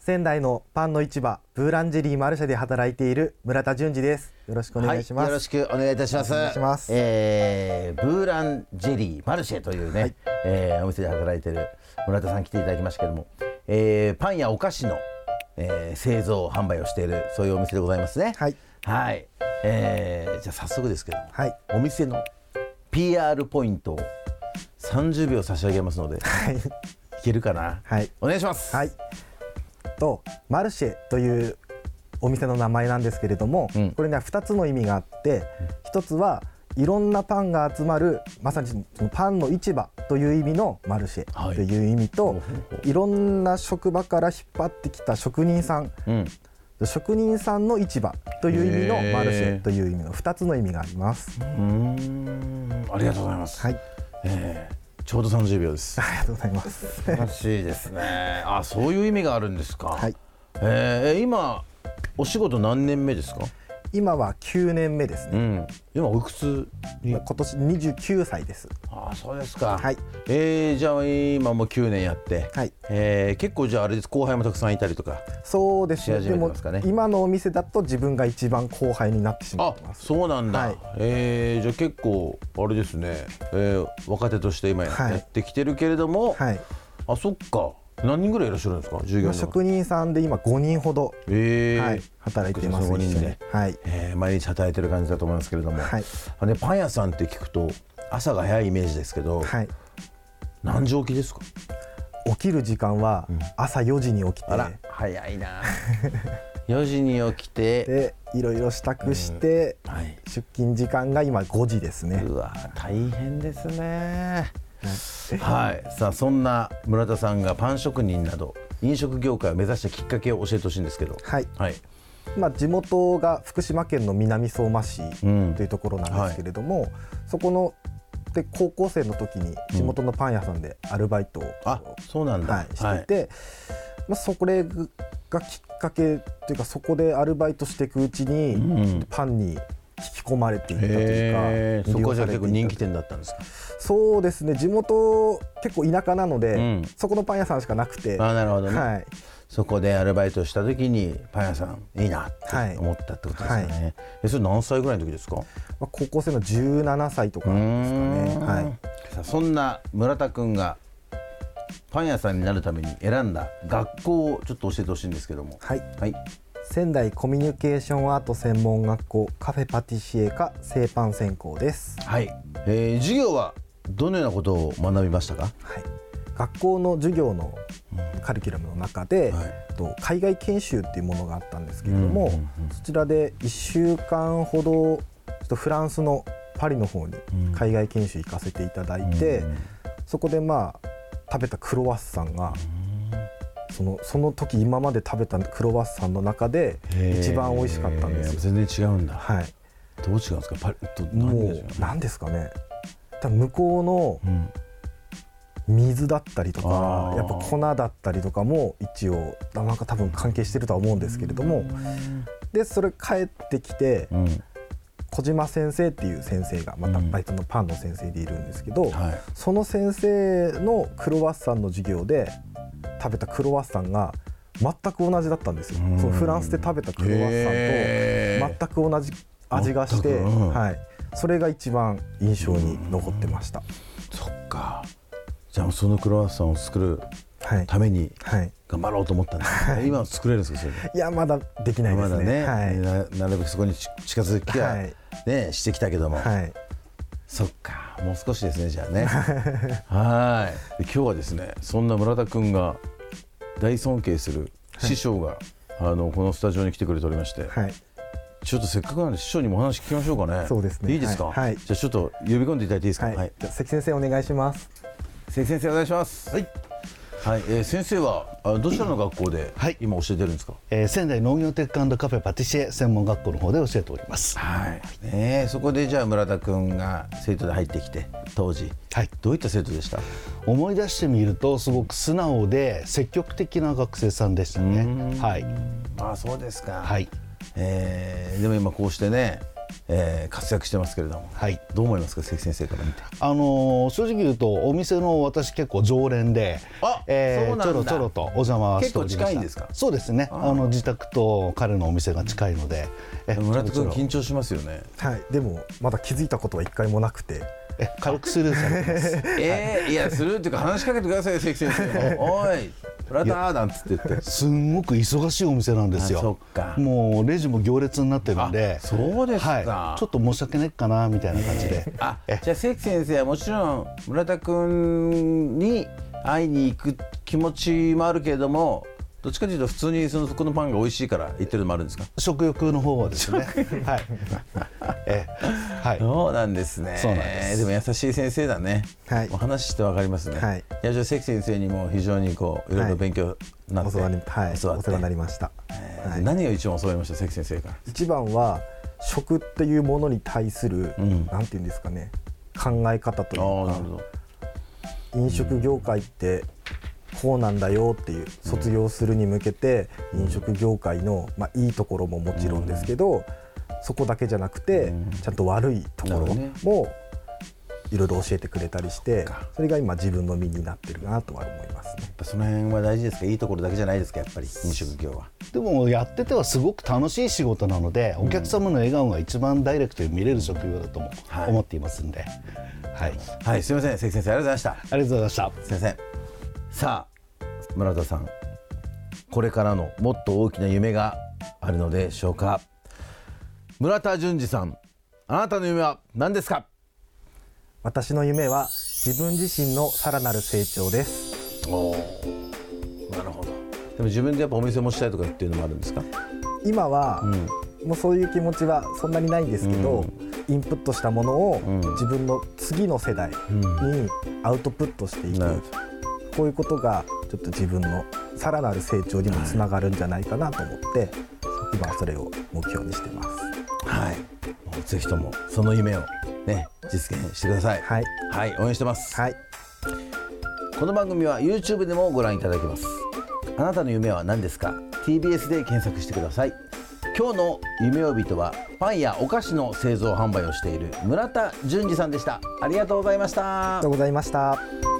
仙台のパンの市場ブーランジェリーマルシェで働いている村田淳二です。よろしくお願いします、はい、よろしくお願いいたします。しえー、ブーランジェリーマルシェというね、はい、えー、お店で働いている村田さん来ていただきましたけども、えー、パンやお菓子の、えー、製造販売をしているそういうお店でございますね。はい。はい、えー、じゃあ早速ですけども、はい、お店の PR ポイントを30秒差し上げますので、はい、いけるかな？はい。お願いします。はいとマルシェというお店の名前なんですけれども、うん、これには2つの意味があって、うん、1つはいろんなパンが集まるまさにそのパンの市場という意味のマルシェという意味と、はい、いろんな職場から引っ張ってきた職人さん、うん、職人さんの市場という意味のマルシェという意味の2つの意味があります。うん。ありがとうございます。はい。えーちょうど三十秒です。ありがとうございます。素晴らしいですね。あ、そういう意味があるんですか。はい。えー、今お仕事何年目ですか？今は9年目ですね、うん、今おいくつ今年29歳です。あそうですか。はい。えー、じゃあ今もう9年やって、はい。えー、結構じゃああれです。後輩もたくさんいたりとかそうです。ね。でも今のお店だと自分が一番後輩になってしまってます。そうなんだ、はい、えー、じゃあ結構あれですね、えー、若手として今やってきてるけれども、はい、あそっか何人ぐらいいらっしゃるんですか？従業員職人さんで今5人ほど、えー。はい、働いてます5人で、はい。えー、毎日働いてる感じだと思いますけれども、はい、あね、パン屋さんって聞くと朝が早いイメージですけど、はい、何時起きですか？起きる時間は朝4時に起きて、うん、早いな。4時に起きて。でいろいろ支度して、うん。はい、出勤時間が今5時ですね。うわ大変ですねはい、さあそんな村田さんがパン職人など飲食業界を目指したきっかけを教えてほしいんですけど。はい、はい。まあ、地元が福島県の南相馬市というところなんですけれども、うんはい、そこので高校生の時に地元のパン屋さんでアルバイトを、うん、あそうなんだ、はい、してて、はい、まあ、それがきっかけというかそこでアルバイトしていくうちに、うん、パンに引き込まれていったというか。そこじゃ結構人気店だったんですか？そうですね地元結構田舎なので、うん、そこのパン屋さんしかなくて。あなるほどね、はい、そこでアルバイトした時にパン屋さんいいなって思ったってことですよね、はい、えそれ何歳ぐらいの時ですか、まあ、高校生の17歳とかですかね、はい、さあそんな村田君がパン屋さんになるために選んだ学校をちょっと教えてほしいんですけども。はい、はい仙台コミュニケーションアート専門学校カフェパティシエ科製パン専攻です。はい、えー、授業はどのようなことを学びましたか？はい。学校の授業のカリキュラムの中で、はい、と海外研修っていうものがあったんですけれども、うんうんうん、そちらで1週間ほどちょっとフランスのパリの方に海外研修行かせていただいて、うんうん、そこでまあ食べたクロワッサンが、うんそのその時今まで食べたクロワッサンの中で一番美味しかったんです全然違うんだ。はい。どう違うんですか？パリもう何ですかね。多分向こうの水だったりとか、やっぱ粉だったりとかも一応なんか多分関係してるとは思うんですけれども。でそれ帰ってきて、うん、小島先生っていう先生がまたバイトのパンの先生でいるんですけど、うんはい、その先生のクロワッサンの授業で食べたクロワッサンが全く同じだったんですよ、そのフランスで食べたクロワッサンと全く同じ味がして、はい、それが一番印象に残ってました。そっか。じゃあそのクロワッサンを作るために、はい、頑張ろうと思ったんですけど今は作れるんですかそれで？いやまだできないでますだね、はい。ななるべくそこにち近づきは、はい。ねしてきたけども、はい。そっかもう少しですねじゃあね。はい。で今日はですねそんな村田君が大尊敬する師匠が、あのこのスタジオに来てくれておりまして、はい。ちょっとせっかくなんで師匠にもお話聞きましょうかね。そうですね。いいですか、はい。はい。じゃあちょっと呼び込んでいただいていいですか？はい、じゃあ関先生お願いします。関先生お願いします。はい、はいえー先生はあどちらの学校ではい。今教えてるんですか、えー仙台農業テックカフェパティシエ専門学校の方で教えております。はい。ねえそこでじゃあ村田君が生徒で入ってきて当時、はい。どういった生徒でした？思い出してみるとすごく素直で積極的な学生さんでしたね。はい。あそうですか。はい。えーでも今こうしてね、えー活躍してますけれども、はい。どう思いますか関先生から見て？あのー正直言うとお店の私結構常連であそうなんだ。ちょろちょろとお邪魔しておりました。結構近いんですか？そうですね。あの自宅と彼のお店が近いので。え村田君緊張しますよね。はい。でもまだ気づいたことは一回もなくて。え軽くスルーされてます。えー、いやするっていうか話しかけてくださいよ関先生も。おい村田なんつって言ってすんごく忙しいお店なんですよ。もうレジも行列になってるんで。あそうですか。はい、ちょっと申し訳ないかなみたいな感じで、あじゃあ関先生はもちろん村田君に会いに行く気持ちもあるけれどもどっちかというと普通にそのそこのパンが美味しいから言ってるのもあるんですか？食欲の方はですね。はい。えはい。そうなんですね。そうなんです。も優しい先生だね、はい。お話してわかりますね、はい。やじゃあ関先生にも非常にこういろいろ勉強になって、お世話にはい教わって。お世話になりました、えーはい。何を一番教わりました？関先生から。一番は食っていうものに対する、ん。なんていうんですかね。考え方というか。ああなるほど。飲食業界ってこうなんだよっていう卒業するに向けて飲食業界の、まあ、いいところももちろんですけど、そこだけじゃなくて、ちゃんと悪いところもいろいろ教えてくれたりしてか。それが今自分の身になってるなとは思いますね。やっぱその辺は大事ですか？いいところだけじゃないですか？やっぱり飲食業は。でもやっててはすごく楽しい仕事なので、お客様の笑顔が一番ダイレクトに見れる職業だともはい。思っていますんで、はい、はいすみません。関先生ありがとうございました。ありがとうございました。すいません。さあ村田さんこれからのもっと大きな夢があるのでしょうか？村田淳二さんあなたの夢は何ですか？私の夢は自分自身のさらなる成長です。おなるほど。でも自分でやっぱお店もしたいとかっていうのもあるんですか？今は、もうそういう気持ちはそんなにないんですけど、インプットしたものをん。自分の次の世代にアウトプットしていく、なるほこういうことがちょっと自分のさらなる成長にもつながるんじゃないかなと思って、今はそれを目標にしてます。はい。もうぜひともその夢をね実現してください。はい、はい応援してます。はい、この番組は YouTube でもご覧いただけます。あなたの夢は何ですか？TBS で検索してください。今日の夢呼人はパンやお菓子の製造販売をしている村田淳二さんでした。ありがとうございました。ありがとうございました。